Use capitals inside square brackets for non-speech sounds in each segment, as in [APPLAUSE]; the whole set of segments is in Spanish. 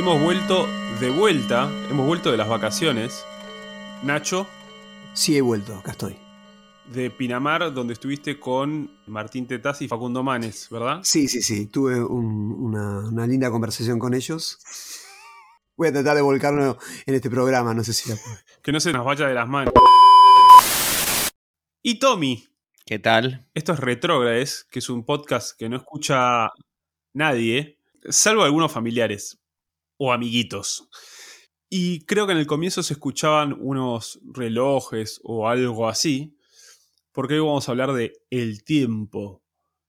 hemos vuelto de vuelta, hemos vuelto de las vacaciones. Nacho. Sí, he vuelto, acá estoy. De Pinamar, donde estuviste con Martín Tetaz y Facundo Manes, ¿verdad? Sí, sí, sí. Tuve una, linda conversación con ellos. Voy a tratar de volcarlo en este programa, no sé si la puedo. Que no se nos vaya de las manos. Y Tommy. ¿Qué tal? Esto es Retrógrades, que es un podcast que no escucha nadie, salvo algunos familiares o amiguitos. Y creo que en el comienzo se escuchaban unos relojes o algo así, porque hoy vamos a hablar de el tiempo,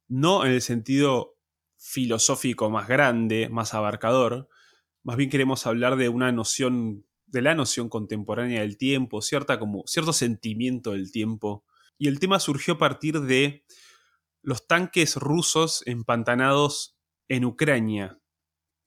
no en el sentido filosófico más grande, más abarcador, más bien queremos hablar de una noción, de la noción contemporánea del tiempo, cierta como, cierto sentimiento del tiempo. Y el tema surgió a partir de los tanques rusos empantanados en Ucrania,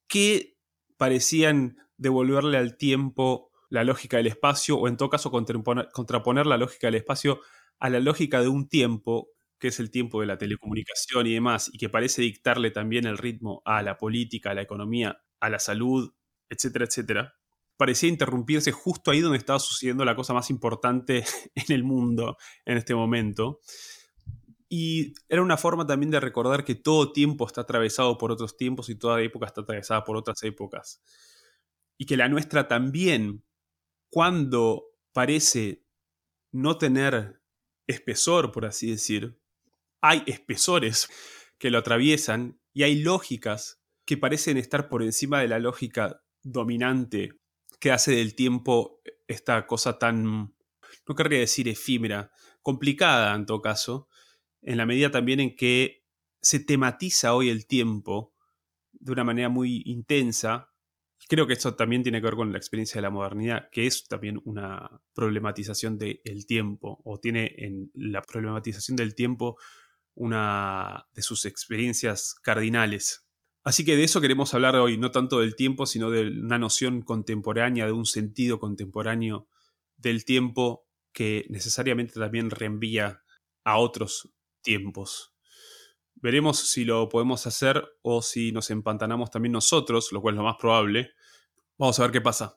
que parecían devolverle al tiempo la lógica del espacio o en todo caso contraponer la lógica del espacio a la lógica de un tiempo que es el tiempo de la telecomunicación y demás, y que parece dictarle también el ritmo a la política, a la economía, a la salud, etcétera, etcétera, parecía interrumpirse justo ahí donde estaba sucediendo la cosa más importante [LAUGHS] en el mundo en este momento. Y era una forma también de recordar que todo tiempo está atravesado por otros tiempos y toda época está atravesada por otras épocas. Y que la nuestra también, cuando parece no tener espesor, por así decir, hay espesores que lo atraviesan y hay lógicas que parecen estar por encima de la lógica dominante que hace del tiempo esta cosa tan, no querría decir efímera, complicada en todo caso, en la medida también en que se tematiza hoy el tiempo de una manera muy intensa. Creo que esto también tiene que ver con la experiencia de la modernidad, que es también una problematización del tiempo, o tiene en la problematización del tiempo una de sus experiencias cardinales. Así que de eso queremos hablar hoy, no tanto del tiempo, sino de una noción contemporánea, de un sentido contemporáneo del tiempo que necesariamente también reenvía a otros tiempos. Veremos si lo podemos hacer o si nos empantanamos también nosotros, lo cual es lo más probable. Vamos a ver qué pasa.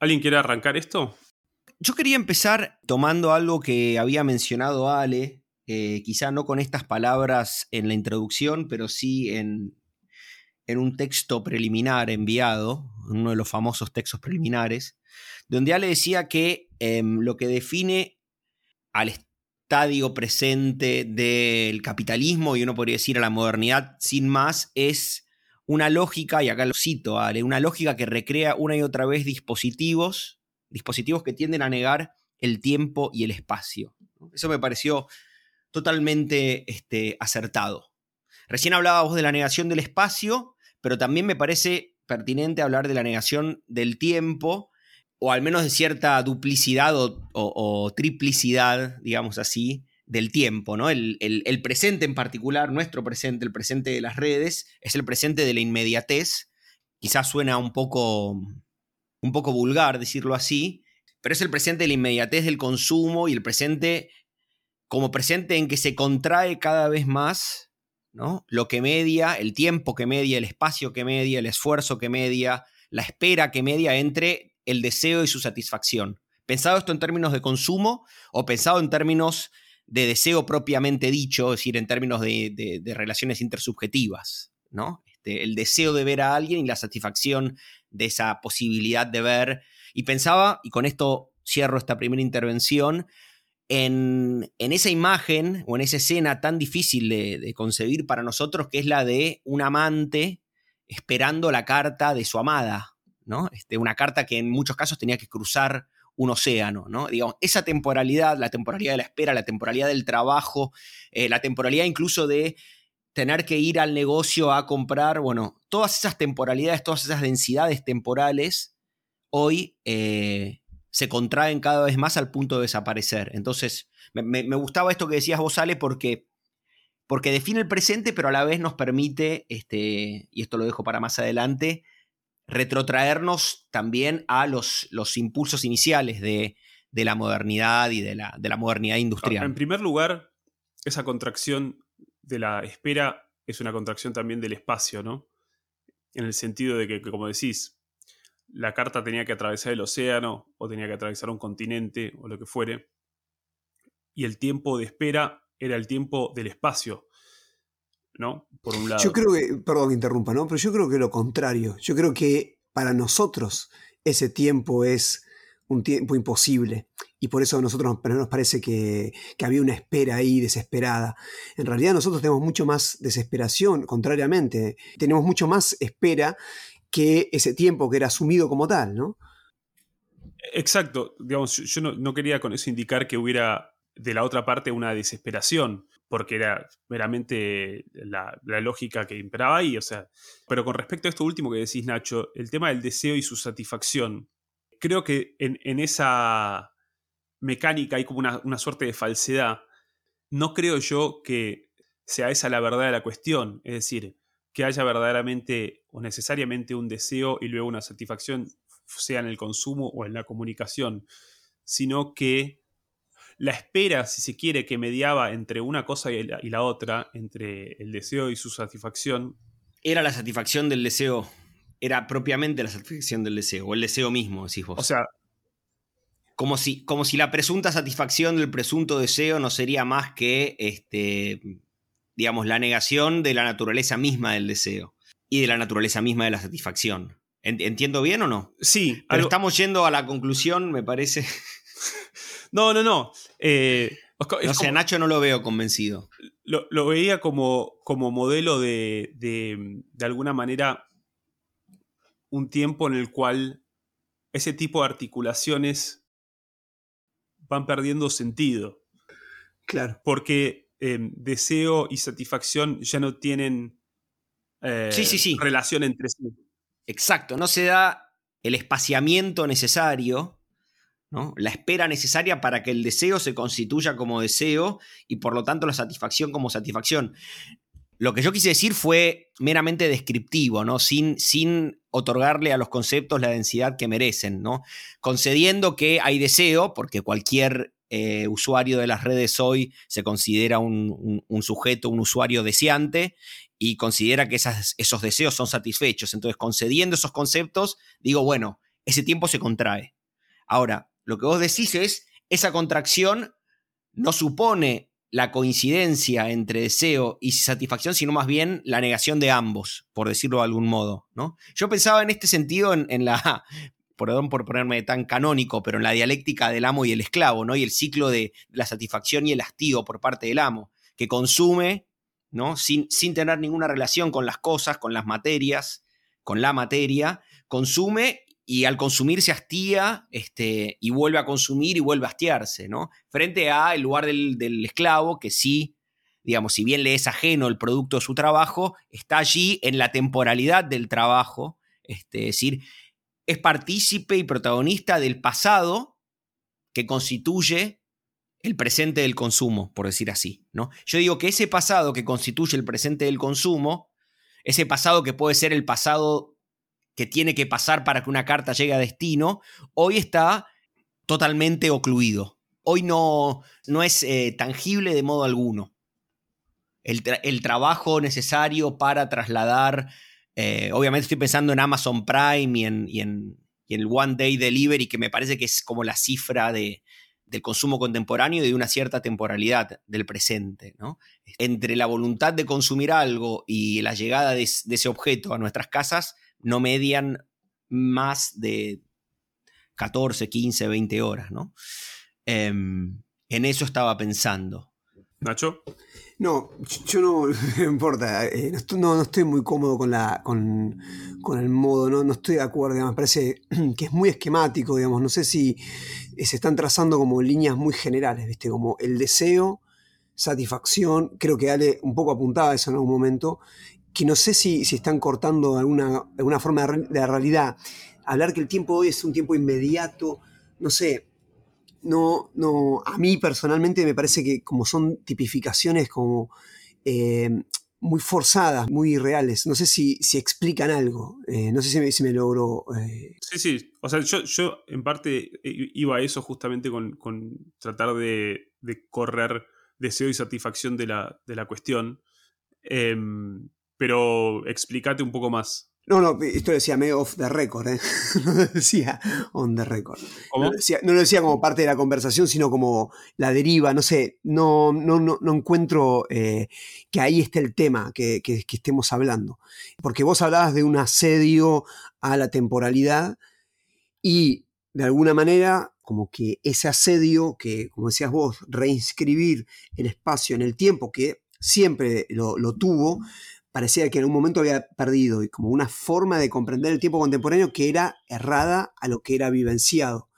¿Alguien quiere arrancar esto? Yo quería empezar tomando algo que había mencionado Ale, eh, quizá no con estas palabras en la introducción, pero sí en, en un texto preliminar enviado, uno de los famosos textos preliminares, donde Ale decía que em, lo que define al estadio presente del capitalismo, y uno podría decir a la modernidad sin más, es una lógica, y acá lo cito, Ale, una lógica que recrea una y otra vez dispositivos, dispositivos que tienden a negar el tiempo y el espacio. Eso me pareció totalmente este, acertado. Recién hablábamos de la negación del espacio, pero también me parece pertinente hablar de la negación del tiempo, o al menos de cierta duplicidad o triplicidad, digamos así, del tiempo, ¿no? El, presente en particular, nuestro presente, el presente de las redes, es el presente de la inmediatez. Quizás suena un poco, un poco vulgar decirlo así, pero es el presente de la inmediatez del consumo y el presente como presente en que se contrae cada vez más, ¿no? Lo que media, el tiempo que media, el espacio que media, el esfuerzo que media, la espera que media entre el deseo y su satisfacción. Pensado esto en términos de consumo o pensado en términos de deseo propiamente dicho, es decir, en términos de, relaciones intersubjetivas, ¿no? Este, el deseo de ver a alguien y la satisfacción de esa posibilidad de ver. Y pensaba, y con esto cierro esta primera intervención, en, esa imagen o en esa escena tan difícil de, de, concebir para nosotros, que es la de un amante esperando la carta de su amada, ¿no? Este, una carta que en muchos casos tenía que cruzar un océano, ¿no? Digamos, esa temporalidad, la temporalidad de la espera, la temporalidad del trabajo, eh, la temporalidad incluso de tener que ir al negocio a comprar, bueno, todas esas temporalidades, todas esas densidades temporales, hoy eh, se contraen cada vez más al punto de desaparecer. Entonces, me, gustaba esto que decías vos, Ale, porque, porque define el presente, pero a la vez nos permite, este, y esto lo dejo para más adelante, retrotraernos también a los, los impulsos iniciales de, la modernidad y de la, de la modernidad industrial. En primer lugar, esa contracción de la espera es una contracción también del espacio, ¿no? En el sentido de que, como decís, la carta tenía que atravesar el océano o tenía que atravesar un continente o lo que fuere. Y el tiempo de espera era el tiempo del espacio, ¿no? Por un lado. Yo creo que, perdón que interrumpa, ¿no? Pero yo creo que lo contrario. Yo creo que para nosotros ese tiempo es un tiempo imposible. Y por eso a nosotros nos parece que, que, había una espera ahí desesperada. En realidad nosotros tenemos mucho más desesperación, contrariamente. Tenemos mucho más espera que ese tiempo que era asumido como tal, ¿no? Exacto. Digamos, yo no, quería con eso indicar que hubiera de la otra parte una desesperación, porque era meramente la, lógica que imperaba ahí. O sea, pero con respecto a esto último que decís, Nacho, el tema del deseo y su satisfacción creo que en, esa mecánica hay como una, suerte de falsedad. No creo yo que sea esa la verdad de la cuestión. Es decir, que haya verdaderamente o necesariamente un deseo y luego una satisfacción, sea en el consumo o en la comunicación, sino que la espera, si se quiere, que mediaba entre una cosa y la, y la otra, entre el deseo y su satisfacción. Era la satisfacción del deseo era propiamente la satisfacción del deseo, o el deseo mismo, decís vos. O sea. Como si, como si la presunta satisfacción del presunto deseo no sería más que, este, digamos, la negación de la naturaleza misma del deseo y de la naturaleza misma de la satisfacción. ¿Entiendo bien o no? Sí. Pero estamos yendo a la conclusión, me parece. [LAUGHS] no, no, no. Eh, o sea, Nacho no lo veo convencido. Lo, veía como, como modelo de, de, de alguna manera, un tiempo en el cual ese tipo de articulaciones van perdiendo sentido. Claro. Porque em, deseo y satisfacción ya no tienen eh, relación entre sí. Exacto, no se da el espaciamiento necesario, ¿no? la espera necesaria para que el deseo se constituya como deseo y por lo tanto la satisfacción como satisfacción. Lo que yo quise decir fue meramente descriptivo, ¿no? Sin, sin otorgarle a los conceptos la densidad que merecen, ¿no? Concediendo que hay deseo, porque cualquier eh, usuario de las redes hoy se considera un, sujeto, un usuario deseante, y considera que esos deseos son satisfechos. Entonces, concediendo esos conceptos, digo, bueno, ese tiempo se contrae. Ahora, lo que vos decís es, esa contracción no supone la coincidencia entre deseo y satisfacción, sino más bien la negación de ambos, por decirlo de algún modo. ¿no? Yo pensaba en este sentido en, la, [LAUGHS] perdón por ponerme tan canónico, pero en la dialéctica del amo y el esclavo, ¿no? y el ciclo de la satisfacción y el hastío por parte del amo, que consume ¿no? sin, sin tener ninguna relación con las cosas, con las materias, con la materia, consume y al consumir se hastía este, y vuelve a consumir y vuelve a hastiarse, ¿no? Frente a el lugar del, esclavo que sí, digamos, si bien le es ajeno el producto de su trabajo, está allí en la temporalidad del trabajo, este, es decir, es partícipe y protagonista del pasado que constituye el presente del consumo, por decir así, ¿no? Yo digo que ese pasado que constituye el presente del consumo, ese pasado que puede ser el pasado que tiene que pasar para que una carta llegue a destino, hoy está totalmente ocluido. Hoy no, no es eh, tangible de modo alguno. El, trabajo necesario para trasladar, eh, obviamente estoy pensando en Amazon Prime y en, y en, el One Day Delivery, que me parece que es como la cifra de, del consumo contemporáneo y de una cierta temporalidad del presente. ¿no? Entre la voluntad de consumir algo y la llegada de, ese objeto a nuestras casas, no median más de 14, 15, 20 horas, ¿no? Em, en eso estaba pensando. Nacho. No, yo no, [LAUGHS] me importa, eh, no, estoy, muy cómodo con, la, con, el modo, ¿no? no estoy de acuerdo, me parece [CLEARS THROAT] que es muy esquemático, digamos, no sé si se están trazando como líneas muy generales, ¿viste? Como el deseo satisfacción, creo que Ale un poco apuntaba a eso en algún momento, que no sé si, si están cortando alguna, alguna forma de, realidad. Hablar que el tiempo hoy es un tiempo inmediato, no sé, no, no, a mí personalmente me parece que como son tipificaciones como eh, muy forzadas, muy reales. No sé si, si explican algo. Eh, no sé si me, si me logro. Eh, sí, sí. O sea, yo, yo en parte iba a eso justamente con, con tratar de, de, correr deseo y satisfacción de la, de la cuestión. Em, pero explícate un poco más. No, no, esto lo decía medio off the record, ¿eh? [LAUGHS] no lo decía on the record. ¿Cómo? No, lo decía, como parte de la conversación, sino como la deriva, no sé, no, no, no, encuentro eh, que ahí esté el tema que, que, estemos hablando. Porque vos hablabas de un asedio a la temporalidad y de alguna manera como que ese asedio que, como decías vos, reinscribir el espacio en el tiempo que siempre lo, lo tuvo, parecía que en un momento había perdido y como una forma de comprender el tiempo contemporáneo que era errada a lo que era vivenciado.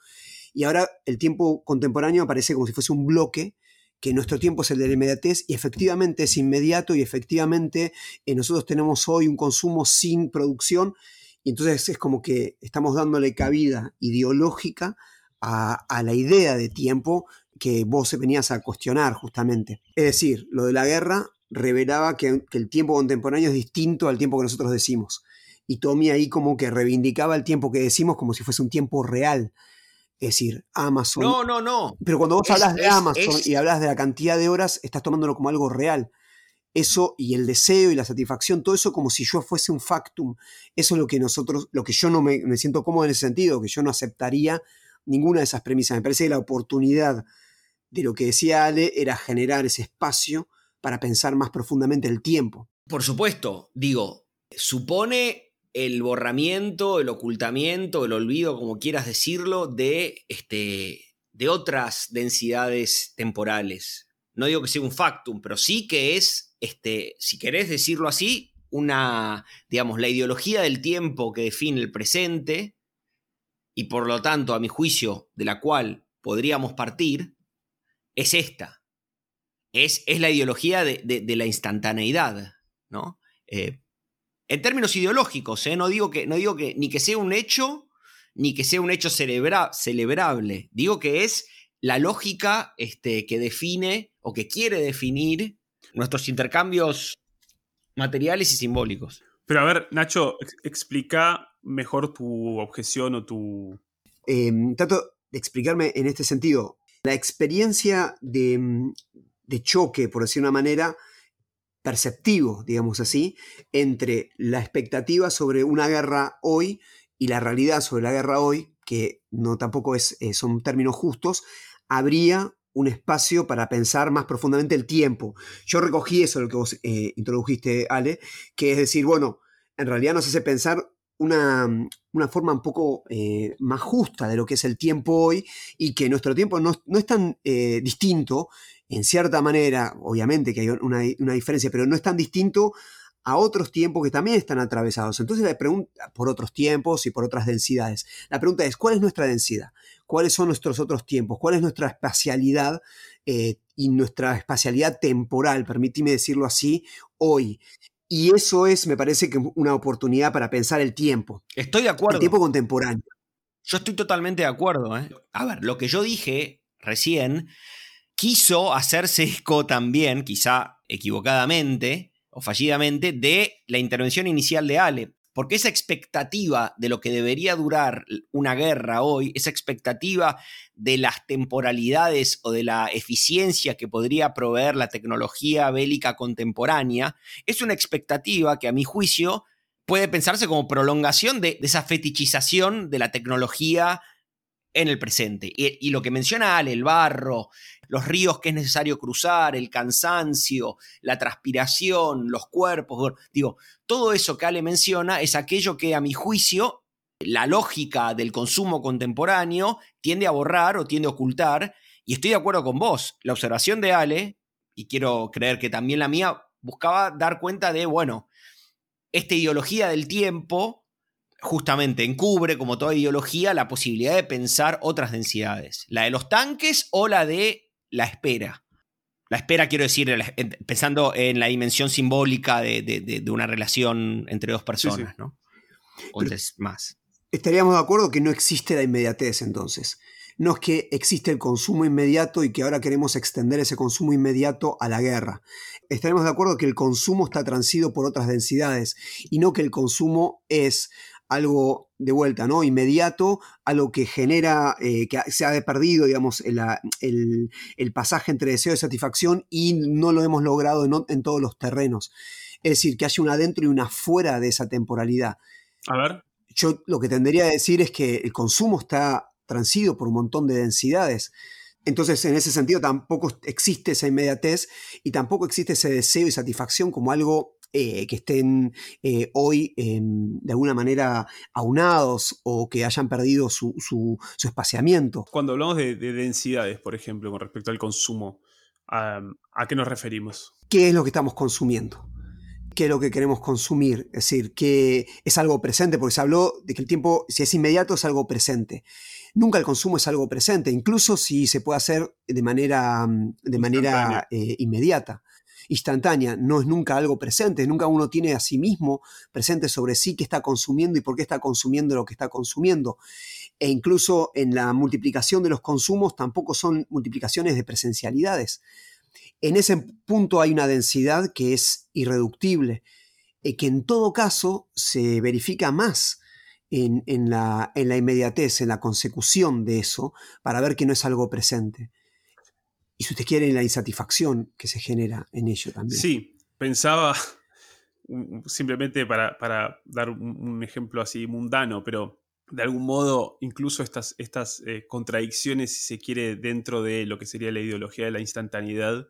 Y ahora el tiempo contemporáneo aparece como si fuese un bloque, que nuestro tiempo es el de la inmediatez y efectivamente es inmediato y efectivamente eh, nosotros tenemos hoy un consumo sin producción y entonces es como que estamos dándole cabida ideológica a, la idea de tiempo que vos venías a cuestionar justamente. Es decir, lo de la guerra revelaba que, el tiempo contemporáneo es distinto al tiempo que nosotros decimos. Y Tommy ahí como que reivindicaba el tiempo que decimos como si fuese un tiempo real. Es decir, Amazon. No, no, no. Pero cuando vos hablas de Amazon y hablas de la cantidad de horas, estás tomándolo como algo real. Eso y el deseo y la satisfacción, todo eso como si yo fuese un factum. Eso es lo que nosotros, lo que yo no me, me siento cómodo en ese sentido, que yo no aceptaría ninguna de esas premisas. Me parece que la oportunidad de lo que decía Ale era generar ese espacio para pensar más profundamente el tiempo. Por supuesto, digo, supone el borramiento, el ocultamiento, el olvido, como quieras decirlo, de, este, de otras densidades temporales. No digo que sea un factum, pero sí que es, este, si querés decirlo así, una, digamos, la ideología del tiempo que define el presente y por lo tanto, a mi juicio, de la cual podríamos partir, es esta es, la ideología de, la instantaneidad, ¿no? Eh, en términos ideológicos, ¿eh? no, digo que, no digo que ni que sea un hecho, ni que sea un hecho celebrable, digo que es la lógica este, que define o que quiere definir nuestros intercambios materiales y simbólicos. Pero a ver, Nacho, explica mejor tu objeción o tu... Em, trato de explicarme en este sentido. La experiencia de, de choque, por decir una manera, perceptivo, digamos así, entre la expectativa sobre una guerra hoy y la realidad sobre la guerra hoy, que no tampoco es, eh, son términos justos, habría un espacio para pensar más profundamente el tiempo. Yo recogí eso, lo que vos eh, introdujiste, Ale, que es decir, bueno, en realidad nos hace pensar una, forma un poco eh, más justa de lo que es el tiempo hoy y que nuestro tiempo no, no es tan distinto en cierta manera, obviamente que hay una, diferencia, pero no es tan distinto a otros tiempos que también están atravesados. Entonces la pregunta, por otros tiempos y por otras densidades. La pregunta es, ¿cuál es nuestra densidad? ¿Cuáles son nuestros otros tiempos? ¿Cuál es nuestra espacialidad eh, y nuestra espacialidad temporal, permíteme decirlo así, hoy? Y eso es, me parece que una oportunidad para pensar el tiempo. Estoy de acuerdo. El tiempo contemporáneo. Yo estoy totalmente de acuerdo. ¿eh? A ver, lo que yo dije recién quiso hacerse eco también, quizá equivocadamente o fallidamente, de la intervención inicial de Ale. Porque esa expectativa de lo que debería durar una guerra hoy, esa expectativa de las temporalidades o de la eficiencia que podría proveer la tecnología bélica contemporánea, es una expectativa que a mi juicio puede pensarse como prolongación de, esa fetichización de la tecnología en el presente. Y, lo que menciona Ale, el barro, los ríos que es necesario cruzar, el cansancio, la transpiración, los cuerpos, digo, todo eso que Ale menciona es aquello que a mi juicio la lógica del consumo contemporáneo tiende a borrar o tiende a ocultar, y estoy de acuerdo con vos, la observación de Ale, y quiero creer que también la mía, buscaba dar cuenta de, bueno, esta ideología del tiempo justamente encubre, como toda ideología, la posibilidad de pensar otras densidades, la de los tanques o la de la espera. La espera, quiero decir, pensando en la dimensión simbólica de, una relación entre dos personas, ¿no? O más. Estaríamos de acuerdo que no existe la inmediatez entonces. No es que existe el consumo inmediato y que ahora queremos extender ese consumo inmediato a la guerra. Estaremos de acuerdo que el consumo está transido por otras densidades y no que el consumo es algo de vuelta, ¿no? Inmediato, algo que genera, eh, que se ha perdido, digamos, el, el, pasaje entre deseo y satisfacción y no lo hemos logrado en, en, todos los terrenos. Es decir, que haya un adentro y una fuera de esa temporalidad. A ver. Yo lo que tendría que decir es que el consumo está transido por un montón de densidades. Entonces, en ese sentido, tampoco existe esa inmediatez y tampoco existe ese deseo y satisfacción como algo eh, que estén eh, hoy em, de alguna manera aunados o que hayan perdido su, espaciamiento. Cuando hablamos de, densidades, por ejemplo, con respecto al consumo, ¿a qué nos referimos? ¿Qué es lo que estamos consumiendo? qué es lo que queremos consumir, es decir, que es algo presente, porque se habló de que el tiempo, si es inmediato, es algo presente. Nunca el consumo es algo presente, incluso si se puede hacer de manera, de manera eh, inmediata instantánea, no es nunca algo presente, nunca uno tiene a sí mismo presente sobre sí qué está consumiendo y por qué está consumiendo lo que está consumiendo. E incluso en la multiplicación de los consumos tampoco son multiplicaciones de presencialidades. En ese punto hay una densidad que es irreductible, y que en todo caso se verifica más en, la, en la inmediatez, en la consecución de eso, para ver que no es algo presente y si usted quiere, la insatisfacción que se genera en ello también. Sí, pensaba, simplemente para, dar un, ejemplo así mundano, pero de algún modo, incluso estas, estas eh, contradicciones, si se quiere, dentro de lo que sería la ideología de la instantaneidad,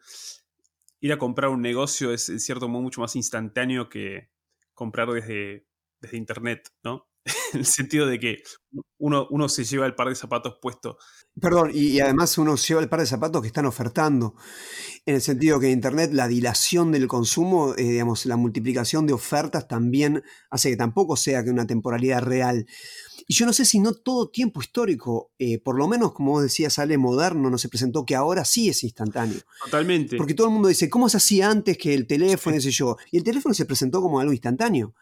ir a comprar un negocio es en cierto modo mucho más instantáneo que comprar desde, desde Internet, ¿no? En [LAUGHS] el sentido de que uno, uno se lleva el par de zapatos puesto. Perdón, y, además uno lleva el par de zapatos que están ofertando, en el sentido que en Internet la dilación del consumo, eh, digamos, la multiplicación de ofertas también hace que tampoco sea que una temporalidad real. Y yo no sé si no todo tiempo histórico, eh, por lo menos como vos decías, sale moderno, no se presentó que ahora sí es instantáneo. Totalmente. Porque todo el mundo dice, ¿cómo se hacía antes que el teléfono, ese yo? Y el teléfono se presentó como algo instantáneo.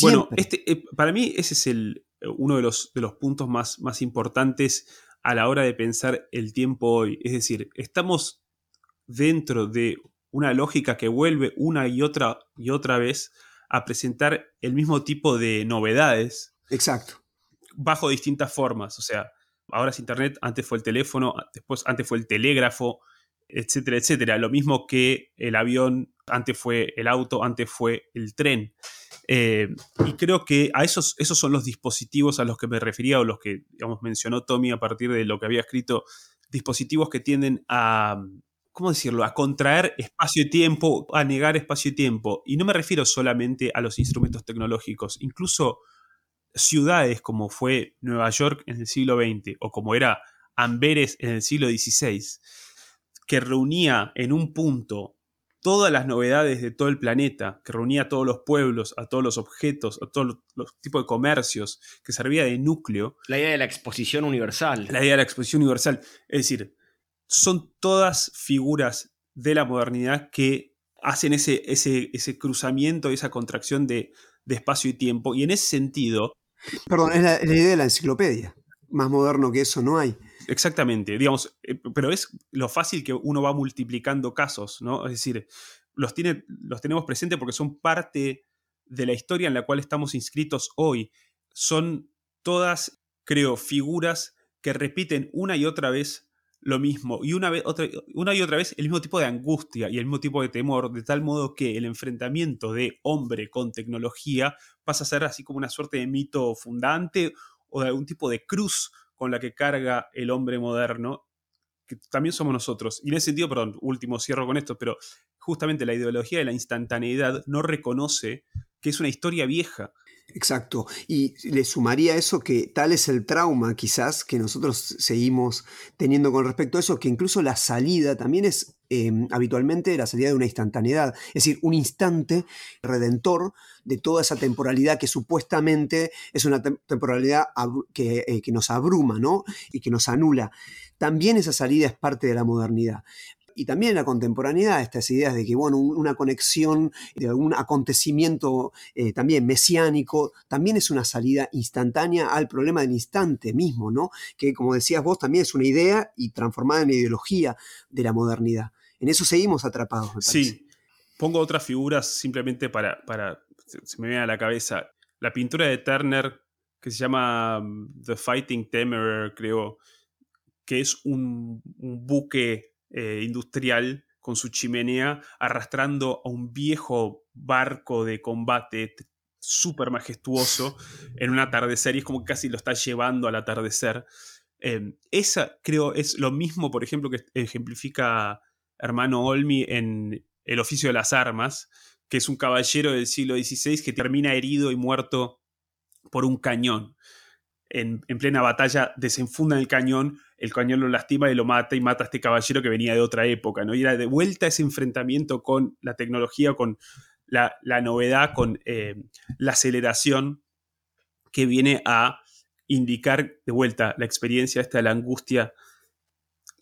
Bueno, este, eh, para mí ese es el, eh, uno de los, de los puntos más, más importantes a la hora de pensar el tiempo hoy. Es decir, estamos dentro de una lógica que vuelve una y otra y otra vez a presentar el mismo tipo de novedades. Exacto. Bajo distintas formas. O sea, ahora es Internet, antes fue el teléfono, después antes fue el telégrafo, etcétera, etcétera. Lo mismo que el avión, antes fue el auto, antes fue el tren. Eh, y creo que a esos, esos son los dispositivos a los que me refería o los que digamos, mencionó Tommy a partir de lo que había escrito, dispositivos que tienden a, ¿cómo decirlo?, a contraer espacio y tiempo, a negar espacio y tiempo. Y no me refiero solamente a los instrumentos tecnológicos, incluso ciudades como fue Nueva York en el siglo XX o como era Amberes en el siglo XVI, que reunía en un punto todas las novedades de todo el planeta, que reunía a todos los pueblos, a todos los objetos, a todos los, tipos de comercios, que servía de núcleo. La idea de la exposición universal. La idea de la exposición universal. Es decir, son todas figuras de la modernidad que hacen ese, ese, ese cruzamiento, esa contracción de, espacio y tiempo. Y en ese sentido... Perdón, es la idea de la enciclopedia. Más moderno que eso no hay. Exactamente, digamos, eh, pero es lo fácil que uno va multiplicando casos, ¿no? Es decir, los, tiene, los tenemos presentes porque son parte de la historia en la cual estamos inscritos hoy. Son todas, creo, figuras que repiten una y otra vez lo mismo y una, vez, otra, una y otra vez el mismo tipo de angustia y el mismo tipo de temor, de tal modo que el enfrentamiento de hombre con tecnología pasa a ser así como una suerte de mito fundante o de algún tipo de cruz con la que carga el hombre moderno, que también somos nosotros. Y en ese sentido, perdón, último cierro con esto, pero justamente la ideología de la instantaneidad no reconoce que es una historia vieja. Exacto. Y le sumaría eso que tal es el trauma quizás que nosotros seguimos teniendo con respecto a eso, que incluso la salida también es em, habitualmente la salida de una instantaneidad, es decir, un instante redentor de toda esa temporalidad que supuestamente es una temporalidad que, eh, que nos abruma ¿no? y que nos anula. También esa salida es parte de la modernidad y también en la contemporaneidad, estas ideas de que, bueno, una conexión de algún acontecimiento eh, también mesiánico, también es una salida instantánea al problema del instante mismo, ¿no? Que, como decías vos, también es una idea y transformada en ideología de la modernidad. En eso seguimos atrapados. Me sí, pongo otras figuras simplemente para, para, se me viene a la cabeza. La pintura de Turner, que se llama mm, The Fighting Temerer, creo, que es un, buque eh, industrial con su chimenea arrastrando a un viejo barco de combate súper majestuoso en un atardecer y es como que casi lo está llevando al atardecer. Em, esa creo es lo mismo, por ejemplo, que ejemplifica hermano Olmi en El oficio de las armas, que es un caballero del siglo XVI que termina herido y muerto por un cañón. En, en plena batalla desenfunda el cañón el cañón lo lastima y lo mata y mata a este caballero que venía de otra época, ¿no? Y era de vuelta ese enfrentamiento con la tecnología, con la, novedad, con eh, la aceleración que viene a indicar de vuelta la experiencia esta de la angustia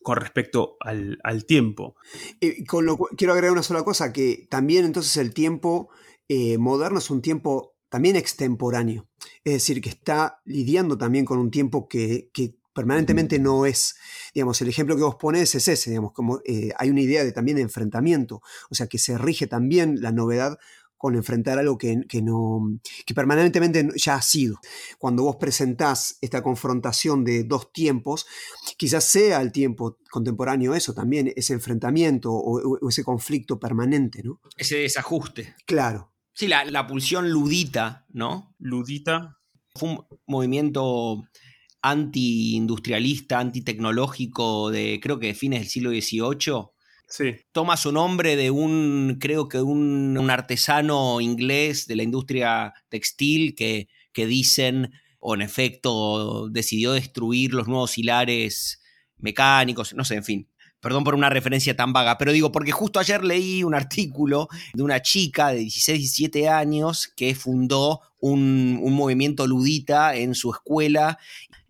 con respecto al, tiempo. Eh, con lo, quiero agregar una sola cosa, que también entonces el tiempo eh, moderno es un tiempo también extemporáneo, es decir, que está lidiando también con un tiempo que, que permanentemente no es, digamos, el ejemplo que vos pones es ese, digamos, como eh, hay una idea de, también de enfrentamiento, o sea, que se rige también la novedad con enfrentar algo que, no, que permanentemente ya ha sido. Cuando vos presentás esta confrontación de dos tiempos, quizás sea el tiempo contemporáneo eso también, ese enfrentamiento o, ese conflicto permanente, ¿no? Ese desajuste. Claro. Sí, la, la pulsión ludita, ¿no? Ludita. Fue un movimiento anti-industrialista, anti-tecnológico de creo que de fines del siglo XVIII. Sí. Toma su nombre de un, creo que un, artesano inglés de la industria textil que, que dicen, o en efecto decidió destruir los nuevos hilares mecánicos, no sé, en fin. Perdón por una referencia tan vaga, pero digo, porque justo ayer leí un artículo de una chica de 16, 17 años que fundó un, un movimiento ludita en su escuela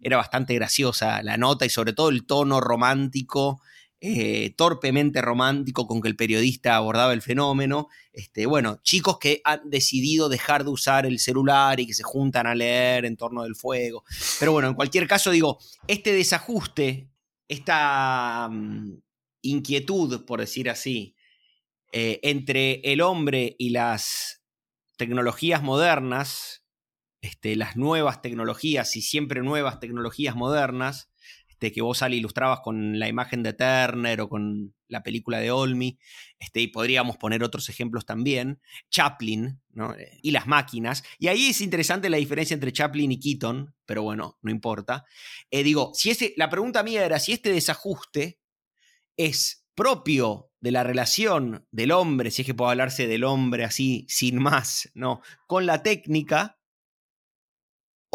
era bastante graciosa la nota y sobre todo el tono romántico, eh, torpemente romántico con que el periodista abordaba el fenómeno. Este, bueno, chicos que han decidido dejar de usar el celular y que se juntan a leer en torno del fuego. Pero bueno, en cualquier caso digo, este desajuste, esta mm, inquietud, por decir así, eh, entre el hombre y las tecnologías modernas, este, las nuevas tecnologías y siempre nuevas tecnologías modernas, este, que vos, Ale, ilustrabas con la imagen de Turner o con la película de Olmi, este, y podríamos poner otros ejemplos también, Chaplin eh, y las máquinas. Y ahí es interesante la diferencia entre Chaplin y Keaton, pero bueno, no importa. Eh, digo, si ese, la pregunta mía era si este desajuste es propio de la relación del hombre, si es que puedo hablarse del hombre así, sin más, ¿no? Con la técnica,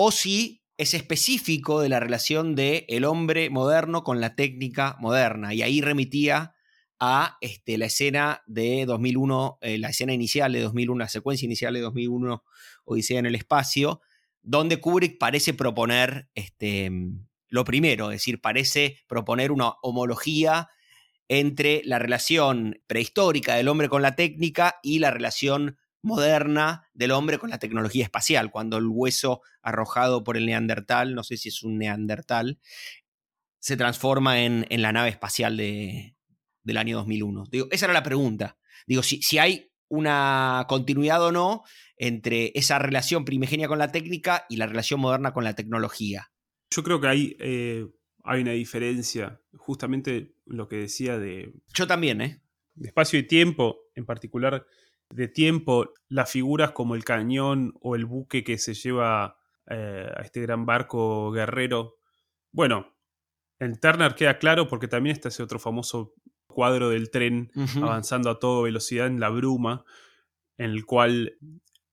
o si es específico de la relación del el hombre moderno con la técnica moderna. Y ahí remitía a este, la escena de 2001, eh, la escena inicial de 2001, la secuencia inicial de 2001, Odisea en el espacio, donde Kubrick parece proponer este, lo primero, es decir, parece proponer una homología entre la relación prehistórica del hombre con la técnica y la relación moderna del hombre con la tecnología espacial, cuando el hueso arrojado por el neandertal, no sé si es un neandertal, se transforma en, la nave espacial de, del año 2001. Digo, esa era la pregunta. Digo, si, si hay una continuidad o no entre esa relación primigenia con la técnica y la relación moderna con la tecnología. Yo creo que hay, eh, hay una diferencia, justamente lo que decía de... Yo también, ¿eh? De espacio y tiempo, en particular de tiempo, las figuras como el cañón o el buque que se lleva eh, a este gran barco guerrero. Bueno, en Turner queda claro porque también está ese otro famoso cuadro del tren avanzando a toda velocidad en la bruma, en el cual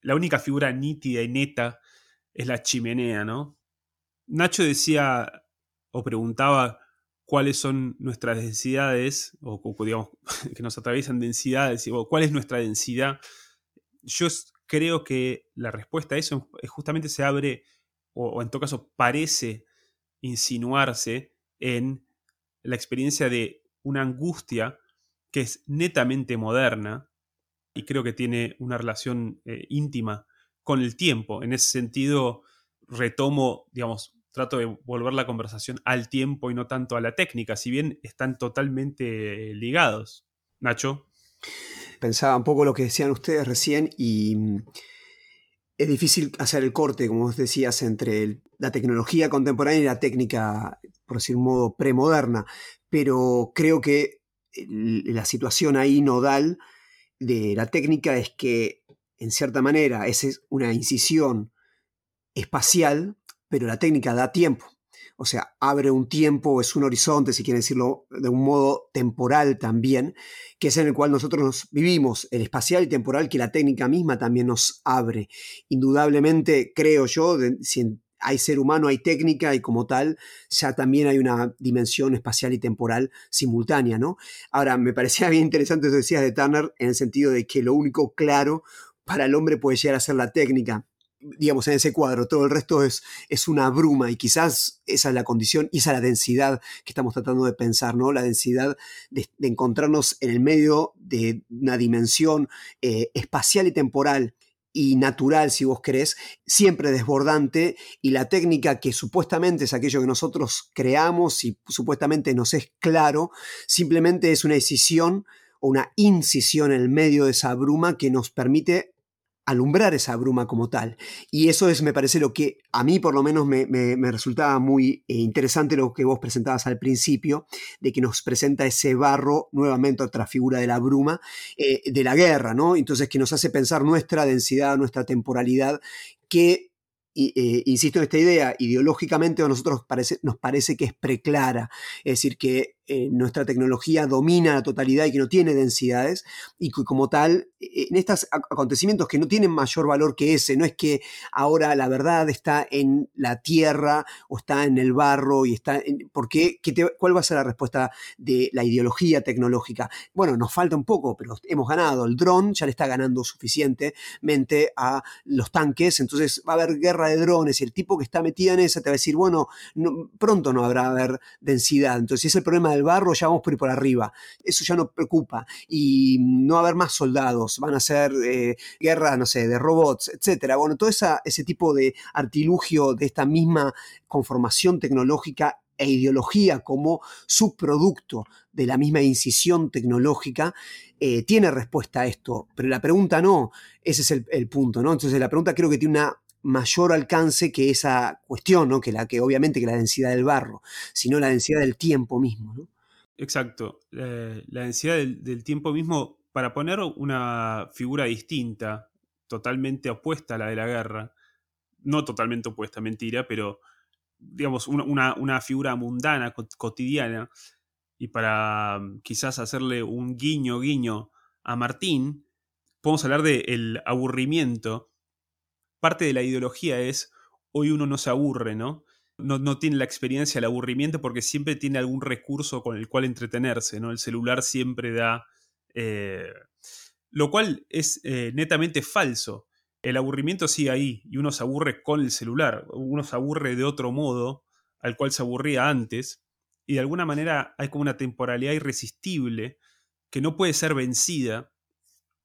la única figura nítida y neta es la chimenea, ¿no? Nacho decía o preguntaba cuáles son nuestras densidades, o, digamos, [LAUGHS] que nos atraviesan densidades, o cuál es nuestra densidad, yo creo que la respuesta a eso justamente se abre, o, en todo caso parece insinuarse en la experiencia de una angustia que es netamente moderna y creo que tiene una relación eh, íntima con el tiempo. En ese sentido, retomo, digamos, trato de volver la conversación al tiempo y no tanto a la técnica, si bien están totalmente ligados. Nacho. Pensaba un poco lo que decían ustedes recién y mm, es difícil hacer el corte, como vos decías, entre la tecnología contemporánea y la técnica, por decir un modo, premoderna, pero creo que la situación ahí nodal de la técnica es que, en cierta manera, es una incisión espacial pero la técnica da tiempo. O sea, abre un tiempo, es un horizonte, si quieren decirlo de un modo temporal también, que es en el cual nosotros nos vivimos, el espacial y temporal que la técnica misma también nos abre. Indudablemente, creo yo, si hay ser humano, hay técnica y como tal, ya también hay una dimensión espacial y temporal simultánea, ¿no? Ahora, me parecía [LAUGHS] bien interesante eso decías de Turner en el sentido de que lo único claro para el hombre puede llegar a ser la técnica digamos, en ese cuadro, todo el resto es, es una bruma y quizás esa es la condición y esa es la densidad que estamos tratando de pensar, ¿no? La densidad de, encontrarnos en el medio de una dimensión eh, espacial y temporal y natural, si vos querés, siempre desbordante, y la técnica que supuestamente es aquello que nosotros creamos y supuestamente nos es claro, simplemente es una decisión o una incisión en el medio de esa bruma que nos permite alumbrar esa bruma como tal. Y eso es, me parece, lo que a mí por lo menos me, resultaba muy eh, interesante lo que vos presentabas al principio, de que nos presenta ese barro, nuevamente otra figura de la bruma, eh, de la guerra, ¿no? Entonces que nos hace pensar nuestra densidad, nuestra temporalidad, que eh, insisto en esta idea, ideológicamente a nosotros parece, nos parece que es preclara, es decir, que eh, nuestra tecnología domina la totalidad y que no tiene densidades, y que como tal, eh, en estos acontecimientos que no tienen mayor valor que ese, no es que ahora la verdad está en la tierra o está en el barro y está en, ¿por qué? ¿Cuál va a ser la respuesta de la ideología tecnológica? Bueno, nos falta un poco, pero hemos ganado. El dron ya le está ganando suficientemente a los tanques, entonces va a haber guerra de drones y el tipo que está metido en esa te va a decir, bueno, pronto no habrá haber densidad. Entonces, es el problema del barro, ya vamos por ir por arriba. Eso ya no preocupa. Y no va a haber más soldados, van a ser eh, guerras, no sé, de robots, etcétera. Bueno, todo ese tipo de artilugio de esta misma conformación tecnológica e ideología como subproducto de la misma incisión tecnológica, eh, tiene respuesta a esto. Pero la pregunta no, ese es el, el punto, ¿no? Entonces la pregunta creo que tiene una mayor alcance que esa cuestión, ¿no? que, la, que obviamente que la densidad del barro, sino la densidad del tiempo mismo. Exacto, la densidad del, tiempo mismo, para poner una figura distinta, totalmente opuesta a la de la guerra, no totalmente opuesta, mentira, pero digamos una, una figura mundana, cotidiana, y para quizás hacerle un guiño, guiño a Martín, podemos hablar del aburrimiento parte de la ideología es, hoy uno no se aburre, ¿no? No, tiene la experiencia del aburrimiento porque siempre tiene algún recurso con el cual entretenerse, ¿no? El celular siempre da... Eh, lo cual es eh, netamente falso. El aburrimiento sigue ahí y uno se aburre con el celular, uno se aburre de otro modo al cual se aburría antes y de alguna manera hay como una temporalidad irresistible que no puede ser vencida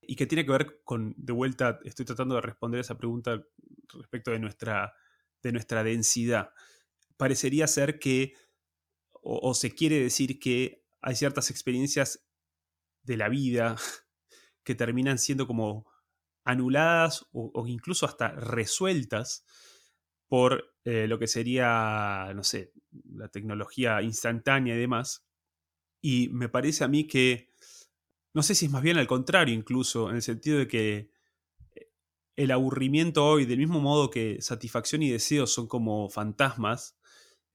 y que tiene que ver con, de vuelta, estoy tratando de responder esa pregunta respecto de nuestra, de nuestra densidad. Parecería ser que, o, se quiere decir que hay ciertas experiencias de la vida [LAUGHS] que terminan siendo como anuladas o, incluso hasta resueltas por eh, lo que sería, no sé, la tecnología instantánea y demás. Y me parece a mí que no sé si es más bien al contrario incluso, en el sentido de que eh, el aburrimiento hoy, del mismo modo que satisfacción y deseo son como fantasmas,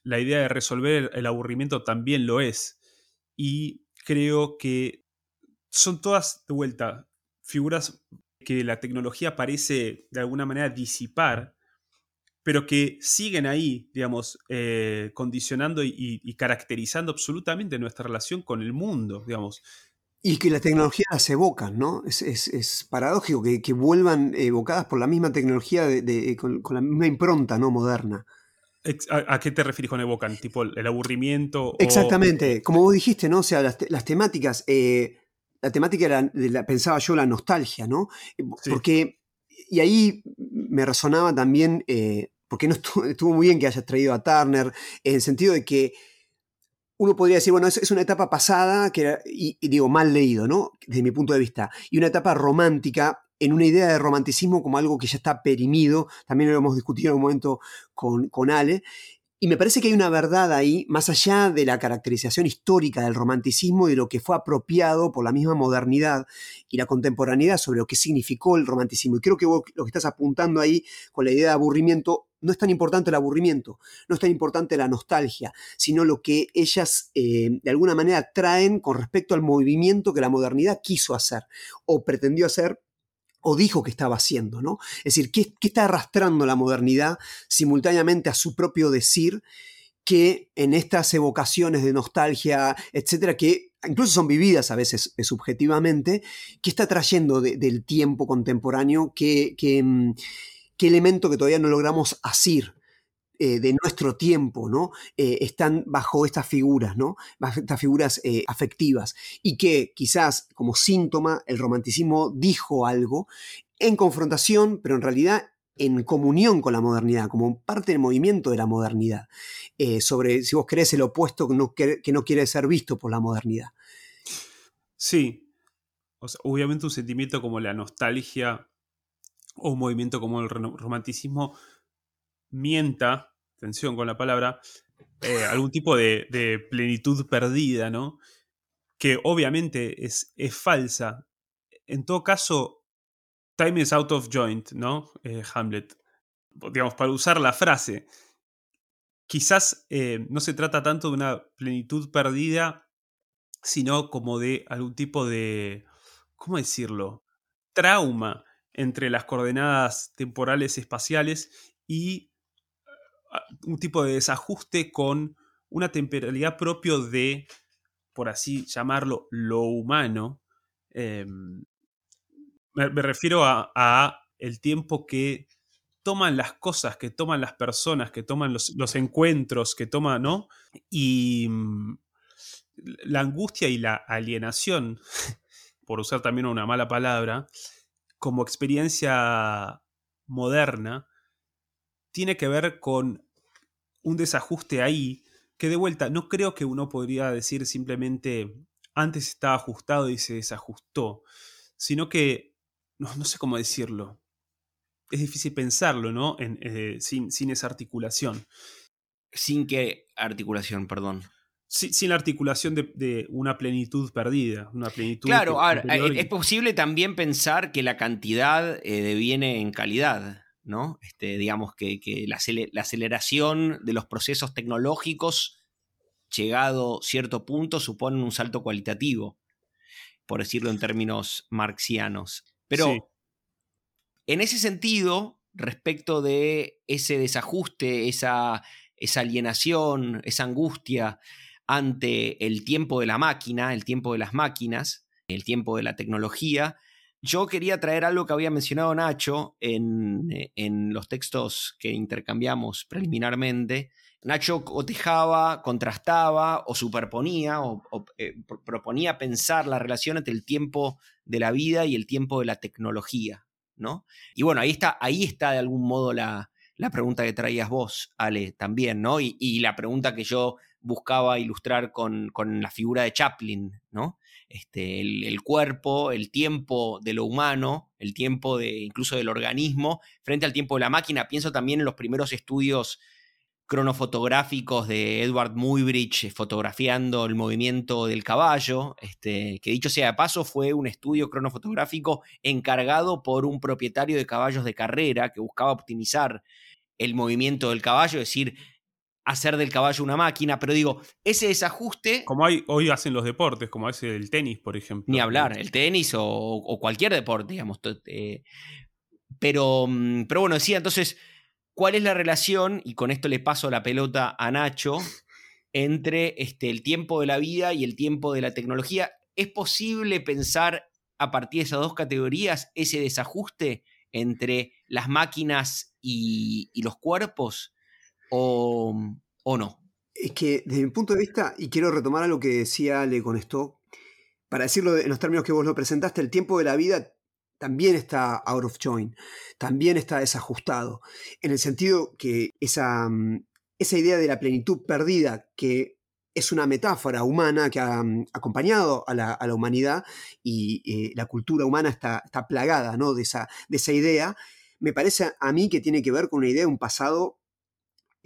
la idea de resolver el aburrimiento también lo es. Y creo que son todas, de vuelta, figuras que la tecnología parece de alguna manera disipar, pero que siguen ahí, digamos, eh, condicionando y, y, caracterizando absolutamente nuestra relación con el mundo, digamos. Y que la tecnología las evocan, ¿no? Es, paradójico que, vuelvan evocadas por la misma tecnología con, la misma impronta, ¿no? Moderna. ¿A, qué te refieres con evocan? ¿Tipo el aburrimiento? Exactamente, como vos dijiste, ¿no? O sea, las, temáticas. Eh, la temática de la, pensaba yo, la nostalgia, ¿no? Eh, porque, y ahí me resonaba también, eh, porque no estuvo, muy bien que hayas traído a Turner, en el sentido de que uno podría decir, bueno, es, una etapa pasada, que y, digo, mal leído, ¿no? Desde mi punto de vista, y una etapa romántica en una idea de romanticismo como algo que ya está perimido, también lo hemos discutido en un momento con, con Ale, y me parece que hay una verdad ahí, más allá de la caracterización histórica del romanticismo y de lo que fue apropiado por la misma modernidad y la contemporaneidad sobre lo que significó el romanticismo. Y creo que vos lo que estás apuntando ahí con la idea de aburrimiento, no es tan importante el aburrimiento, no es tan importante la nostalgia, sino lo que ellas eh, de alguna manera traen con respecto al movimiento que la modernidad quiso hacer o pretendió hacer o dijo que estaba haciendo, ¿no? Es decir, ¿qué, está arrastrando la modernidad simultáneamente a su propio decir que en estas evocaciones de nostalgia, etcétera, que incluso son vividas a veces eh, subjetivamente, ¿qué está trayendo del tiempo contemporáneo? ¿Qué, mm, qué, elemento que todavía no logramos asir? Eh, de nuestro tiempo, ¿no? Eh, están bajo estas figuras, ¿no? Estas figuras eh, afectivas. Y que quizás como síntoma el romanticismo dijo algo en confrontación, pero en realidad en comunión con la modernidad, como parte del movimiento de la modernidad, sobre, si vos querés, el opuesto que no, que, no, quiere ser visto por la modernidad. Sí, obviamente un sentimiento como la nostalgia o un movimiento como el romanticismo mienta, atención con la palabra, eh, algún tipo de, plenitud perdida, ¿no? Que obviamente es, es, falsa. En todo caso, time is out of joint, ¿no? Eh, Hamlet. Digamos, para usar la frase, quizás eh, no se trata tanto de una plenitud perdida, sino como de algún tipo de, ¿cómo decirlo? Trauma entre las coordenadas temporales espaciales y un tipo de desajuste con una temporalidad propio de, por así llamarlo, lo humano. Em, me, refiero a, el tiempo que toman las cosas, que toman las personas, que toman los, encuentros, que toman, ¿no? Y mm, la angustia y la alienación, [LAUGHS] por usar también una mala palabra, como experiencia moderna, tiene que ver con un desajuste ahí que de vuelta no creo que uno podría decir simplemente antes estaba ajustado y se desajustó, sino que no, sé cómo decirlo. Es difícil pensarlo, ¿no? En, eh, sin, sin, esa articulación. ¿Sin qué articulación, perdón? Sin la articulación de, una plenitud perdida. Una plenitud claro, ahora, es posible también pensar que la cantidad eh, deviene en calidad. ¿no? Este, digamos que, la, aceleración de los procesos tecnológicos, llegado cierto punto, suponen un salto cualitativo, por decirlo en términos marxianos. Pero en ese sentido, respecto de ese desajuste, esa, esa alienación, esa angustia ante el tiempo de la máquina, el tiempo de las máquinas, el tiempo de la tecnología, yo quería traer algo que había mencionado Nacho en, eh, los textos que intercambiamos preliminarmente. Nacho cotejaba, contrastaba o superponía o, eh, proponía pensar la relación entre el tiempo de la vida y el tiempo de la tecnología, ¿no? Y bueno, ahí está, ahí está de algún modo la, pregunta que traías vos, Ale, también, ¿no? Y, la pregunta que yo buscaba ilustrar con, con, la figura de Chaplin, ¿no? Este, el, cuerpo, el tiempo de lo humano, el tiempo de, incluso del organismo, frente al tiempo de la máquina. Pienso también en los primeros estudios cronofotográficos de Edward Muybridge fotografiando el movimiento del caballo, este, que dicho sea de paso fue un estudio cronofotográfico encargado por un propietario de caballos de carrera que buscaba optimizar el movimiento del caballo, es decir, hacer del caballo una máquina, pero digo, ese desajuste... Como hay, hoy hacen los deportes, como ese el tenis, por ejemplo. Ni hablar, el tenis o, cualquier deporte, digamos. Eh, pero, mm, pero bueno, decía, entonces, ¿cuál es la relación, y con esto le paso la pelota a Nacho, [LAUGHS] entre este, el tiempo de la vida y el tiempo de la tecnología? ¿Es posible pensar a partir de esas dos categorías ese desajuste entre las máquinas y los cuerpos? O, no? Es que desde mi punto de vista, y quiero retomar a lo que decía Ale con esto, para decirlo en los términos que vos lo presentaste, el tiempo de la vida también está out of joint, también está desajustado, en el sentido que esa, mm, esa idea de la plenitud perdida, que es una metáfora humana que ha mm, acompañado a la, humanidad y eh, la cultura humana está, está plagada ¿no? de, esa, de esa idea, me parece a mí que tiene que ver con una idea de un pasado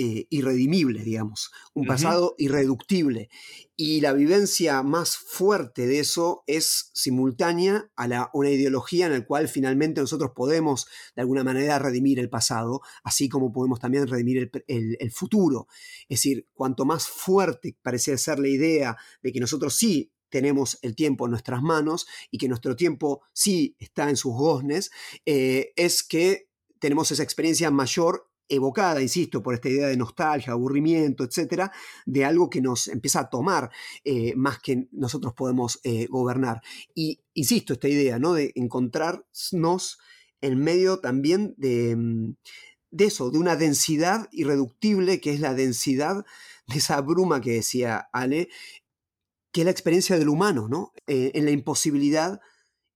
eh, irredimible, digamos, un pasado irreductible. Y la vivencia más fuerte de eso es simultánea a la, una ideología en la cual finalmente nosotros podemos de alguna manera redimir el pasado, así como podemos también redimir el, futuro. Es decir, cuanto más fuerte parece ser la idea de que nosotros sí tenemos el tiempo en nuestras manos y que nuestro tiempo sí está en sus goznes, eh, es que tenemos esa experiencia mayor evocada, insisto, por esta idea de nostalgia, aburrimiento, etcétera, de algo que nos empieza a tomar eh, más que nosotros podemos eh, gobernar. Y insisto, esta idea, ¿no? De encontrarnos en medio también de, mm, de eso, de una densidad irreductible, que es la densidad de esa bruma que decía Ale, que es la experiencia del humano, ¿no? Eh, en la imposibilidad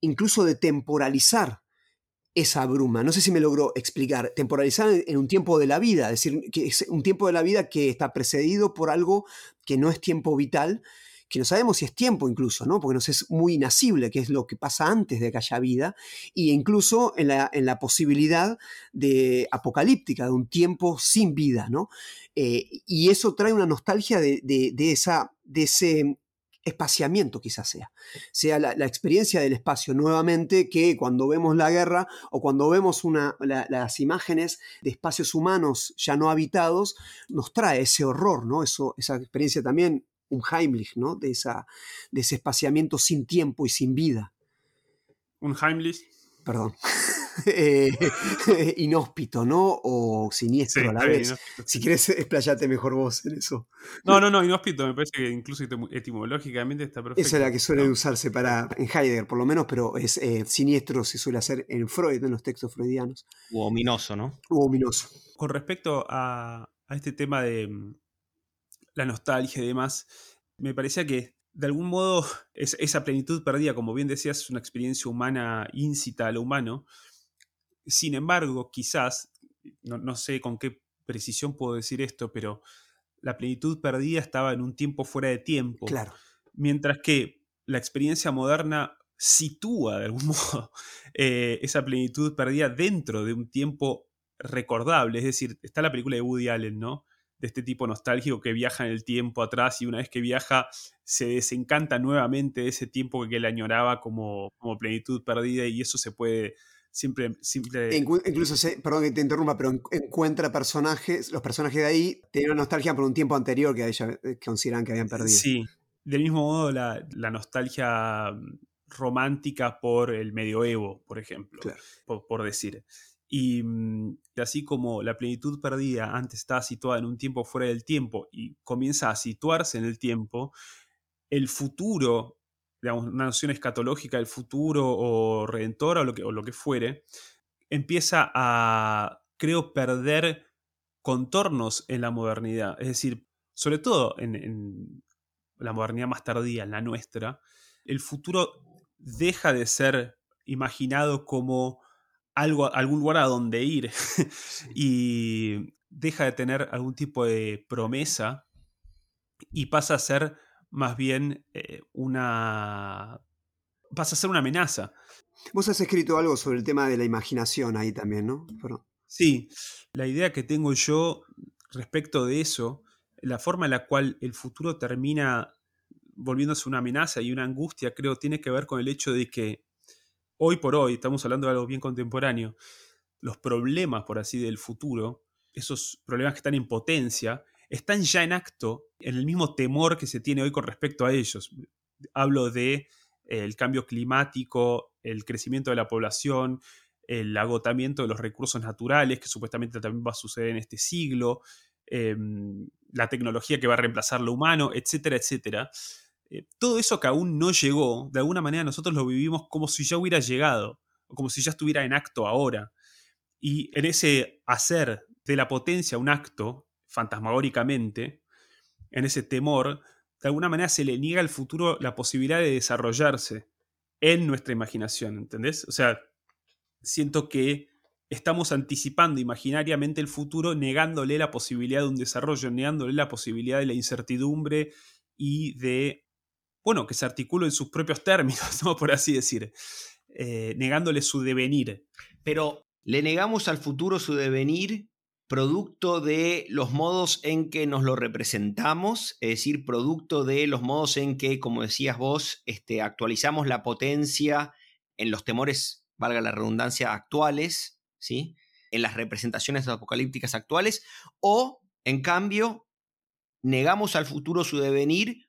incluso de temporalizar esa bruma. No sé si me logró explicar. Temporalizar en un tiempo de la vida, es decir, que es un tiempo de la vida que está precedido por algo que no es tiempo vital, que no sabemos si es tiempo incluso, ¿no? Porque nos es muy inacible, que es lo que pasa antes de que haya vida, e incluso en la, en la posibilidad de apocalíptica, de un tiempo sin vida, ¿no? Eh, y eso trae una nostalgia de, de, esa, de ese espaciamiento quizás sea. Sea la, experiencia del espacio nuevamente que cuando vemos la guerra o cuando vemos una, las imágenes de espacios humanos ya no habitados, nos trae ese horror, ¿no? Eso, esa experiencia también, un Heimlich, ¿no? De, esa, de ese espaciamiento sin tiempo y sin vida. Un Heimlich. Perdón. [LAUGHS] Eh, [LAUGHS] inhóspito, ¿no? O siniestro a la vez. Si quieres, [LAUGHS] explayate mejor vos en eso. No, no, no, inhóspito me parece que incluso etimológicamente está perfecto. Esa es la que suele usarse para, en Heidegger por lo menos, pero es eh, siniestro se suele hacer en Freud, en los textos freudianos. U ominoso, ¿no? U ominoso. Con respecto a, a este tema de mm, la nostalgia y demás, me parecía que de algún modo esa plenitud perdida, como bien decías, es una experiencia humana íncita a lo humano, sin embargo, quizás, no, sé con qué precisión puedo decir esto, pero la plenitud perdida estaba en un tiempo fuera de tiempo. Claro. Mientras que la experiencia moderna sitúa de algún [LAUGHS] modo eh, esa plenitud perdida dentro de un tiempo recordable. Es decir, está la película de Woody Allen, ¿no? De este tipo nostálgico que viaja en el tiempo atrás y una vez que viaja se desencanta nuevamente de ese tiempo que él añoraba como, como plenitud perdida y eso se puede Siempre, Incluso, perdón que te interrumpa, pero encuentra personajes, los personajes de ahí tienen una nostalgia por un tiempo anterior que ellos eh, consideran que habían perdido. Sí, del mismo modo la, nostalgia romántica por el medioevo, por ejemplo, por, decir. Y mm, así como la plenitud perdida antes estaba situada en un tiempo fuera del tiempo y comienza a situarse en el tiempo, el futuro una noción escatológica del futuro o redentora o lo que, lo que fuere, empieza a, creo, perder contornos en la modernidad. Es decir, sobre todo en, la modernidad más tardía, en la nuestra, el futuro deja de ser imaginado como algo, algún lugar a donde ir [LAUGHS] y deja de tener algún tipo de promesa y pasa a ser más bien eh, una... pasa a ser una amenaza. Vos has escrito algo sobre el tema de la imaginación ahí también, ¿no? Sí, la idea que tengo yo respecto de eso, la forma en la cual el futuro termina volviéndose una amenaza y una angustia, creo, tiene que ver con el hecho de que hoy por hoy, estamos hablando de algo bien contemporáneo, los problemas, por así, del futuro, esos problemas que están en potencia, están ya en acto en el mismo temor que se tiene hoy con respecto a ellos. Hablo de eh, el cambio climático, el crecimiento de la población, el agotamiento de los recursos naturales, que supuestamente también va a suceder en este siglo, em, la tecnología que va a reemplazar lo humano, etcétera, etcétera. Eh, todo eso que aún no llegó, de alguna manera nosotros lo vivimos como si ya hubiera llegado, o como si ya estuviera en acto ahora. Y en ese hacer de la potencia un acto, fantasmagóricamente, en ese temor, de alguna manera se le niega al futuro la posibilidad de desarrollarse en nuestra imaginación, ¿entendés? O sea, siento que estamos anticipando imaginariamente el futuro, negándole la posibilidad de un desarrollo, negándole la posibilidad de la incertidumbre y de, bueno, que se articule en sus propios términos, [LAUGHS] por así decir, eh, negándole su devenir. Pero le negamos al futuro su devenir producto de los modos en que nos lo representamos, es decir, producto de los modos en que, como decías vos, este, actualizamos la potencia en los temores, valga la redundancia, actuales, ¿sí? en las representaciones apocalípticas actuales, o, en cambio, negamos al futuro su devenir,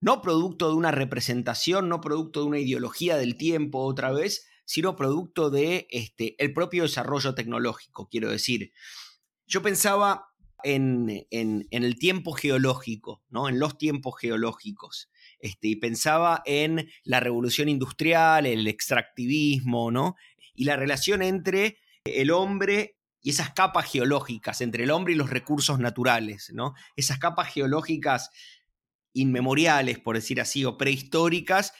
no producto de una representación, no producto de una ideología del tiempo otra vez, sino producto de este, el propio desarrollo tecnológico, quiero decir. Yo pensaba en, el tiempo geológico, ¿no? en los tiempos geológicos. Este, y pensaba en la revolución industrial, el extractivismo, ¿no? Y la relación entre el hombre y esas capas geológicas, entre el hombre y los recursos naturales, ¿no? Esas capas geológicas inmemoriales, por decir así, o prehistóricas,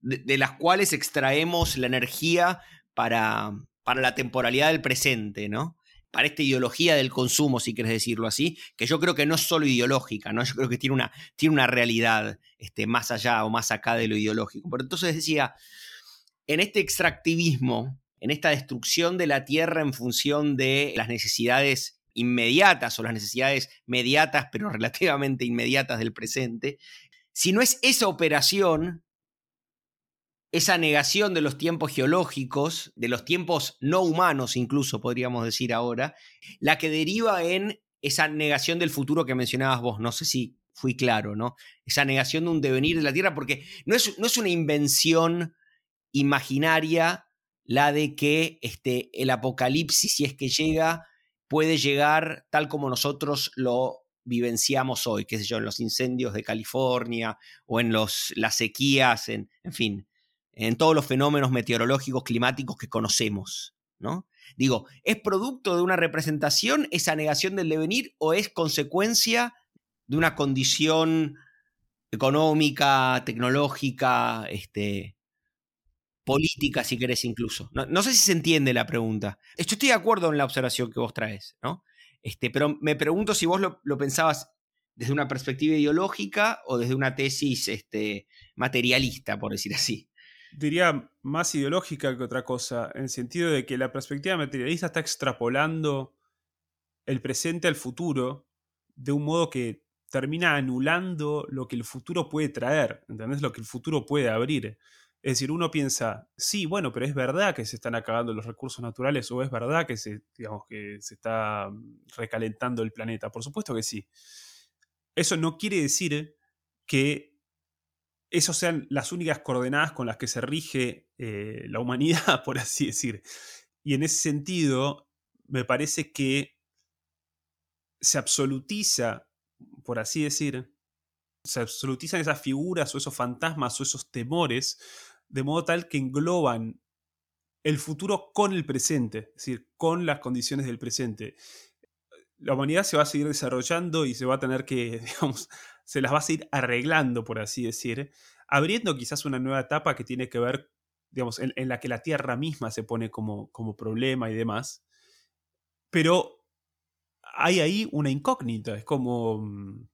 de, las cuales extraemos la energía para, para la temporalidad del presente, ¿no? Para esta ideología del consumo, si quieres decirlo así, que yo creo que no es solo ideológica, ¿no? Yo creo que tiene una, tiene una realidad este, más allá o más acá de lo ideológico. Pero entonces decía, en este extractivismo, en esta destrucción de la tierra en función de las necesidades inmediatas o las necesidades mediatas, pero [LAUGHS] relativamente inmediatas del presente, si no es esa operación esa negación de los tiempos geológicos, de los tiempos no humanos incluso podríamos decir ahora, la que deriva en esa negación del futuro que mencionabas vos, no sé si fui claro, ¿no? Esa negación de un devenir de la Tierra, porque no es, no es una invención imaginaria la de que este, el apocalipsis, si es que llega, puede llegar tal como nosotros lo vivenciamos hoy, qué sé yo, en los incendios de California o en los, las sequías, en, en fin, en todos los fenómenos meteorológicos climáticos que conocemos, ¿no? Digo, ¿es producto de una representación esa negación del devenir o es consecuencia de una condición económica, tecnológica, este, política, si querés incluso? No, sé si se entiende la pregunta. Yo estoy de acuerdo en la observación que vos traes, ¿no? Este, pero me pregunto si vos lo, lo pensabas desde una perspectiva ideológica o desde una tesis este, materialista, por decir así diría, más ideológica que otra cosa, en el sentido de que la perspectiva materialista está extrapolando el presente al futuro de un modo que termina anulando lo que el futuro puede traer, ¿entendés? Lo que el futuro puede abrir. Es decir, uno piensa, sí, bueno, pero es verdad que se están acabando los recursos naturales o es verdad que se, digamos, que se está recalentando el planeta. Por supuesto que sí. Eso no quiere decir que esos sean las únicas coordenadas con las que se rige eh, la humanidad, [LAUGHS] por así decir. Y en ese sentido, me parece que se absolutiza, por así decir, se absolutizan esas figuras o esos fantasmas o esos temores de modo tal que engloban el futuro con el presente, es decir, con las condiciones del presente. La humanidad se va a seguir desarrollando y se va a tener que, [LAUGHS] digamos, se las va a seguir arreglando, por así decir, abriendo quizás una nueva etapa que tiene que ver, digamos, en, la que la Tierra misma se pone como, como problema y demás. Pero hay ahí una incógnita, es como... Mm,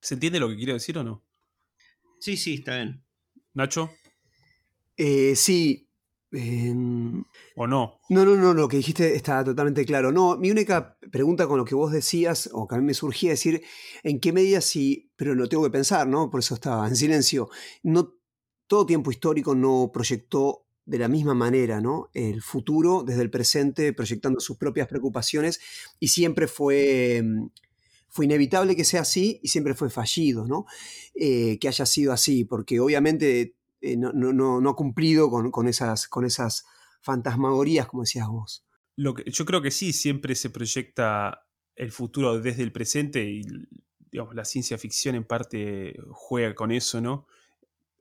¿Se entiende lo que quiero decir o no? Sí, sí, está bien. Nacho. Eh, sí, ¿O no? No, no, no, lo que dijiste está totalmente claro. No, mi única pregunta con lo que vos decías, o que a mí me surgía decir, ¿en qué medida sí, pero lo tengo que pensar, ¿no? Por eso estaba en silencio. No, todo tiempo histórico no proyectó de la misma manera, ¿no? El futuro desde el presente, proyectando sus propias preocupaciones, y siempre fue fue inevitable que sea así y siempre fue fallido, ¿no? Eh, que haya sido así, porque obviamente eh, no, ha cumplido con, esas, con esas fantasmagorías, como decías vos. Lo que, yo creo que sí, siempre se proyecta el futuro desde el presente y digamos, la ciencia ficción en parte juega con eso, ¿no?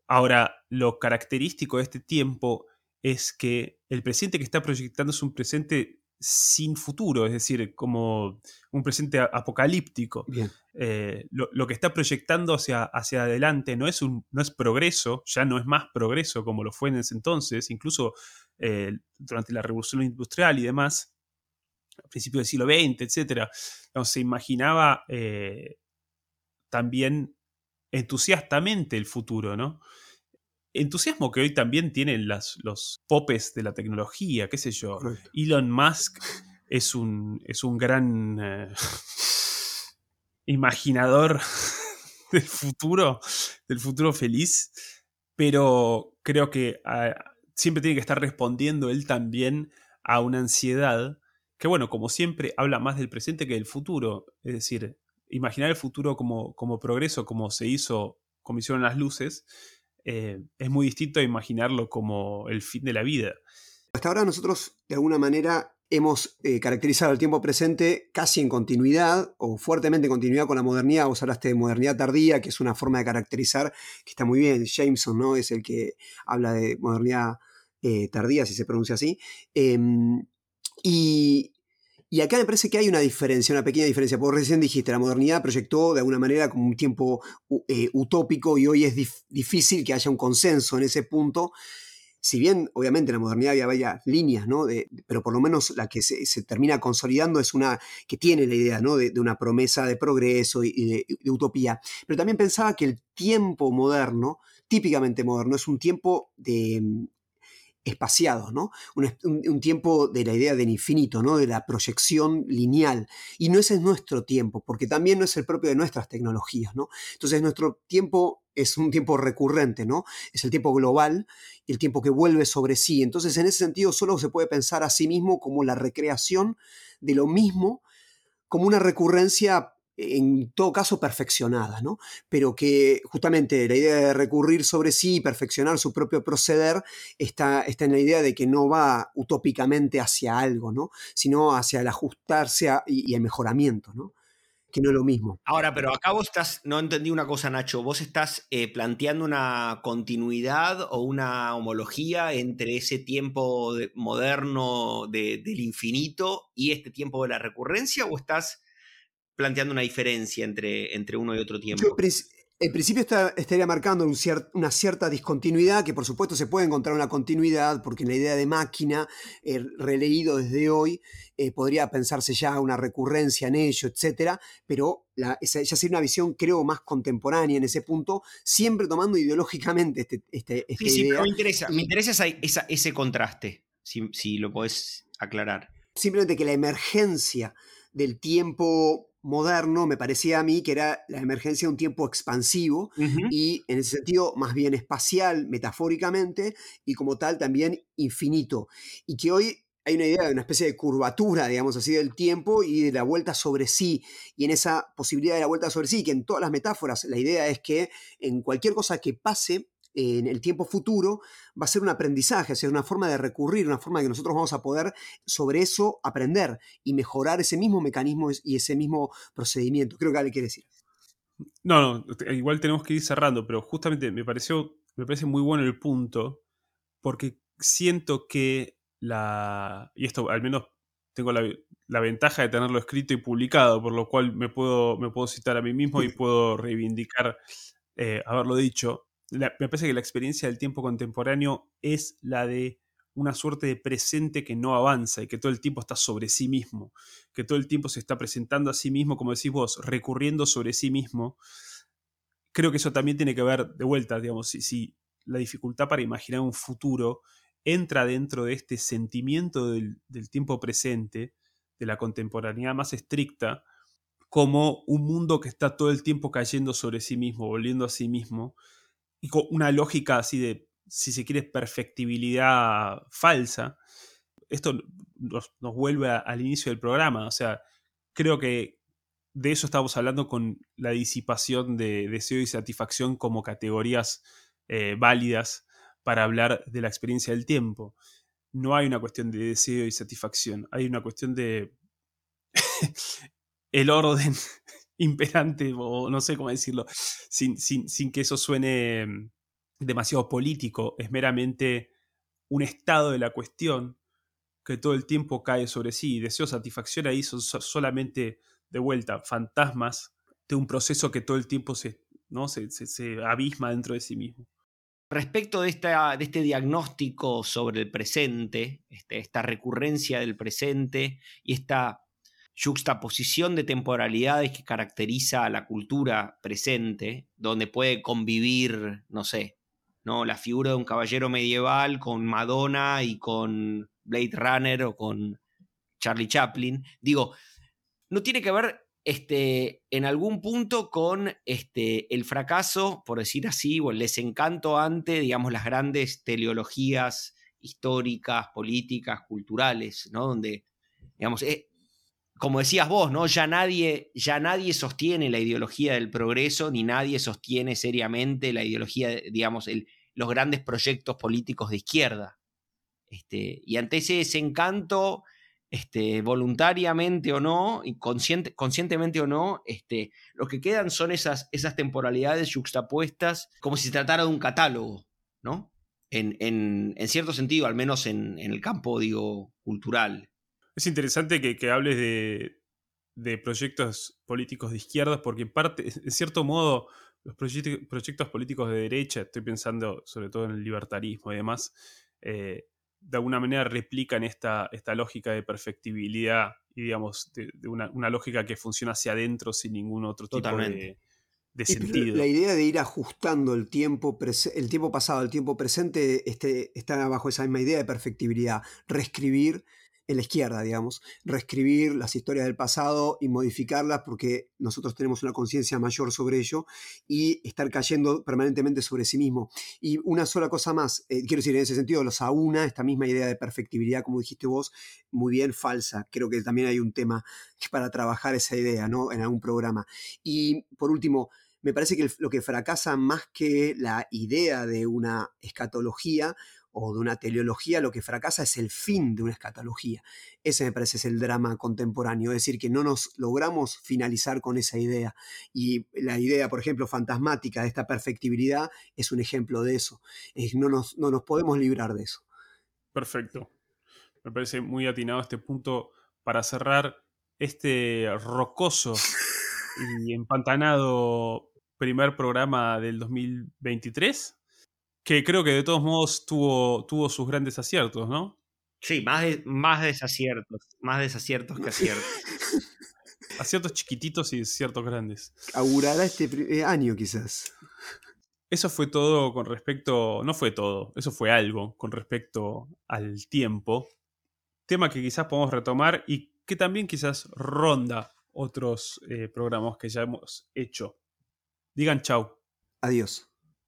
Ahora, lo característico de este tiempo es que el presente que está proyectando es un presente sin futuro, es decir, como un presente apocalíptico. Bien. Eh, lo, que está proyectando hacia, hacia adelante no es, un, no es progreso, ya no es más progreso como lo fue en ese entonces, incluso eh, durante la revolución industrial y demás, a principios del siglo XX, etc. se imaginaba eh, también entusiastamente el futuro, ¿no? Entusiasmo que hoy también tienen las, los popes de la tecnología, qué sé yo. Elon Musk es un, es un gran eh, imaginador [LAUGHS] del futuro, del futuro feliz, pero creo que ah, siempre tiene que estar respondiendo él también a una ansiedad que, bueno, como siempre, habla más del presente que del futuro. Es decir, imaginar el futuro como, como progreso, como se hizo, como hicieron las luces, eh, es muy distinto a imaginarlo como el fin de la vida. Hasta ahora nosotros, de alguna manera, hemos eh, caracterizado el tiempo presente casi en continuidad o fuertemente en continuidad con la modernidad. Vos hablaste de modernidad tardía, que es una forma de caracterizar que está muy bien. Jameson ¿no? es el que habla de modernidad eh, tardía, si se pronuncia así. Em, y, y acá me parece que hay una diferencia, una pequeña diferencia, porque recién dijiste, la modernidad proyectó de alguna manera como un tiempo eh, utópico y hoy es difícil que haya un consenso en ese punto. Si bien, obviamente, en la modernidad había varias líneas, ¿no? pero por lo menos la que se, termina consolidando es una que tiene la idea ¿no? de, una promesa de progreso y de utopía. Pero también pensaba que el tiempo moderno, típicamente moderno, es un tiempo de, espaciados, ¿no? Un, tiempo de la idea del infinito, ¿no? De la proyección lineal. Y no ese es nuestro tiempo, porque también no es el propio de nuestras tecnologías, ¿no? Entonces nuestro tiempo es un tiempo recurrente, ¿no? Es el tiempo global y el tiempo que vuelve sobre sí. Entonces, en ese sentido, solo se puede pensar a sí mismo como la recreación de lo mismo, como una recurrencia en todo caso perfeccionada, ¿no? Pero que justamente la idea de recurrir sobre sí y perfeccionar su propio proceder está, está en la idea de que no va utópicamente hacia algo, ¿no? Sino hacia el ajustarse y, el mejoramiento, ¿no? Que no es lo mismo. Ahora, pero acá vos estás, no entendí una cosa, Nacho, vos estás eh, planteando una continuidad o una homología entre ese tiempo moderno del infinito y este tiempo de la recurrencia o estás planteando una diferencia entre, entre uno y otro tiempo. Yo, en principio estaría marcando una cierta discontinuidad, que por supuesto se puede encontrar una continuidad, porque en la idea de máquina, eh, releído desde hoy, eh, podría pensarse ya una recurrencia en ello, etcétera, pero la, esa ya sería una visión, creo, más contemporánea en ese punto, siempre tomando ideológicamente este, este, esta sí, me interesa, me interesa ese contraste, si, si lo podés aclarar. Simplemente que la emergencia del tiempo moderno me parecía a mí que era la emergencia de un tiempo expansivo y en ese sentido más bien espacial, metafóricamente, y como tal también infinito. Y que hoy hay una idea de una especie de curvatura, digamos así, del tiempo y de la vuelta sobre sí. Y en esa posibilidad de la vuelta sobre sí, que en todas las metáforas la idea es que en cualquier cosa que pase, en el tiempo futuro va a ser un aprendizaje, es una forma de recurrir, una forma de que nosotros vamos a poder sobre eso aprender y mejorar ese mismo mecanismo y ese mismo procedimiento. Creo que Ale quiere decir. No, no, igual tenemos que ir cerrando, pero justamente me pareció, me parece muy bueno el punto, porque siento que la, y esto al menos tengo la, ventaja de tenerlo escrito y publicado, por lo cual me puedo, me puedo citar a mí mismo y puedo reivindicar eh, haberlo dicho me parece que la experiencia del tiempo contemporáneo es la de una suerte de presente que no avanza y que todo el tiempo está sobre sí mismo, que todo el tiempo se está presentando a sí mismo, como decís vos, recurriendo sobre sí mismo. Creo que eso también tiene que ver, de vuelta, digamos, si, la dificultad para imaginar un futuro entra dentro de este sentimiento del, del tiempo presente, de la contemporaneidad más estricta, como un mundo que está todo el tiempo cayendo sobre sí mismo, volviendo a sí mismo, y con una lógica así de, si se quiere, perfectibilidad falsa, esto nos, vuelve al inicio del programa. O sea, creo que de eso estamos hablando con la disipación de deseo y satisfacción como categorías eh, válidas para hablar de la experiencia del tiempo. No hay una cuestión de deseo y satisfacción, hay una cuestión de [LAUGHS] el orden imperante, o no sé cómo decirlo, sin, sin, que eso suene mm, demasiado político, es meramente un estado de la cuestión que todo el tiempo cae sobre sí y deseo satisfacción ahí son solamente de vuelta fantasmas de un proceso que todo el tiempo se, ¿no? se, abisma dentro de sí mismo. Respecto de, esta, de este diagnóstico sobre el presente, este, esta recurrencia del presente y esta juxtaposición de temporalidades que caracteriza a la cultura presente, donde puede convivir, no sé, ¿no? la figura de un caballero medieval con Madonna y con Blade Runner o con Charlie Chaplin. Digo, no tiene que ver este, en algún punto con este, el fracaso, por decir así, o el desencanto ante, digamos, las grandes teleologías históricas, políticas, culturales, ¿no? Donde, digamos, eh, como decías vos, ¿no? Ya nadie, ya nadie sostiene la ideología del progreso, ni nadie sostiene seriamente la ideología, digamos, los grandes proyectos políticos de izquierda. Este, y ante ese desencanto, este, voluntariamente o no, y conscientemente o no, este, lo que quedan son esas, esas temporalidades juxtapuestas como si se tratara de un catálogo, ¿no? En, cierto sentido, al menos en, el campo, digo, cultural. Es interesante que, hables de, de, proyectos políticos de izquierdas, porque en parte, en cierto modo, los proyectos, proyectos políticos de derecha, estoy pensando sobre todo en el libertarismo y demás, eh, de alguna manera replican esta, esta lógica de perfectibilidad y, digamos, de, una, lógica que funciona hacia adentro sin ningún otro tipo de, sentido. La idea de ir ajustando el tiempo, el tiempo pasado al tiempo presente este, está bajo esa misma idea de perfectibilidad. Reescribir en la izquierda, digamos, reescribir las historias del pasado y modificarlas porque nosotros tenemos una conciencia mayor sobre ello y estar cayendo permanentemente sobre sí mismo. Y una sola cosa más, eh, quiero decir, en ese sentido, los aúna esta misma idea de perfectibilidad, como dijiste vos, muy bien falsa. Creo que también hay un tema para trabajar esa idea, ¿no? En algún programa. Y por último, me parece que lo que fracasa más que la idea de una escatología o de una teleología, lo que fracasa es el fin de una escatología. Ese me parece es el drama contemporáneo, es decir, que no nos logramos finalizar con esa idea. Y la idea, por ejemplo, fantasmática de esta perfectibilidad es un ejemplo de eso. no, nos, no nos podemos librar de eso. Perfecto. Me parece muy atinado este punto para cerrar este rocoso y empantanado primer programa del 2023 que creo que de todos modos tuvo, tuvo sus grandes aciertos, ¿no? Sí, más, más desaciertos, más desaciertos que aciertos. [LAUGHS] aciertos chiquititos y desaciertos grandes. Augurará este eh, año quizás. Eso fue todo con respecto, no fue todo, eso fue algo con respecto al tiempo. Tema que quizás podemos retomar y que también quizás ronda otros eh, programas que ya hemos hecho. Digan chau. Adiós.